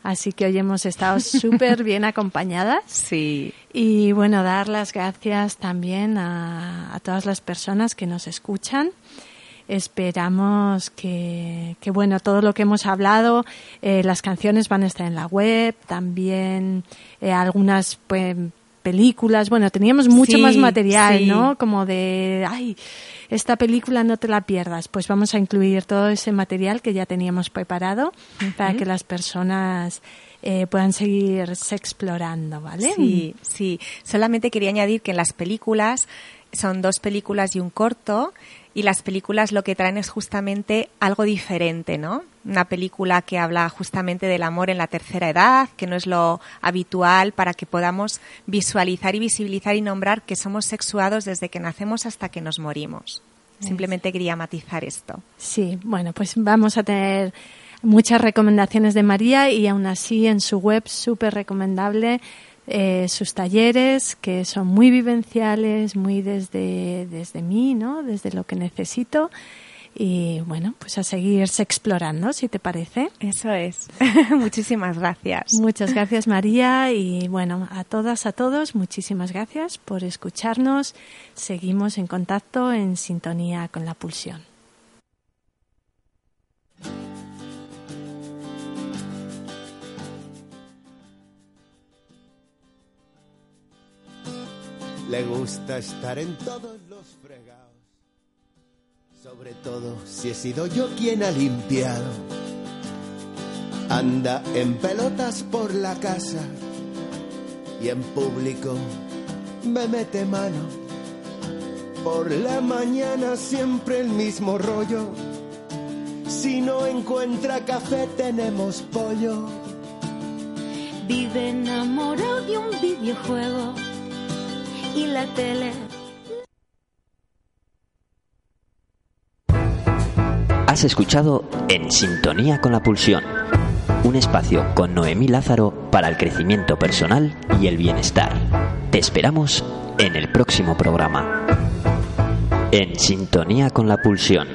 Speaker 2: Así que hoy hemos estado súper bien acompañadas.
Speaker 3: Sí.
Speaker 2: Y bueno, dar las gracias también a, a todas las personas que nos escuchan. Esperamos que, que, bueno, todo lo que hemos hablado, eh, las canciones van a estar en la web, también eh, algunas pues, películas. Bueno, teníamos mucho
Speaker 3: Sí,
Speaker 2: más material,
Speaker 3: sí.
Speaker 2: ¿no? Como de, ay, esta película no te la pierdas. Pues vamos a incluir todo ese material que ya teníamos preparado para que las personas eh, puedan seguirse explorando, ¿vale?
Speaker 3: Sí, sí. Solamente quería añadir que en las películas son dos películas y un corto y las películas lo que traen es justamente algo diferente, ¿no? Una película que habla justamente del amor en la tercera edad, que no es lo habitual para que podamos visualizar y visibilizar y nombrar que somos sexuados desde que nacemos hasta que nos morimos. Simplemente quería matizar esto.
Speaker 2: Sí, bueno, pues vamos a tener muchas recomendaciones de María y aún así en su web súper recomendable eh, sus talleres que son muy vivenciales, muy desde, desde mí, ¿no? Desde lo que necesito. Y bueno, pues a seguirse explorando, si te parece.
Speaker 3: Eso es. Muchísimas gracias.
Speaker 2: Muchas gracias María y bueno, a todas, a todos, muchísimas gracias por escucharnos. Seguimos en contacto en sintonía con la pulsión.
Speaker 8: Le gusta estar en todos. Sobre todo si he sido yo quien ha limpiado. Anda en pelotas por la casa y en público me mete mano. Por la mañana siempre el mismo rollo. Si no encuentra café tenemos pollo.
Speaker 6: Vive enamorado de un videojuego y la tele.
Speaker 1: Has escuchado En Sintonía con la Pulsión, un espacio con Noemí Lázaro para el crecimiento personal y el bienestar. Te esperamos en el próximo programa. En Sintonía con la Pulsión.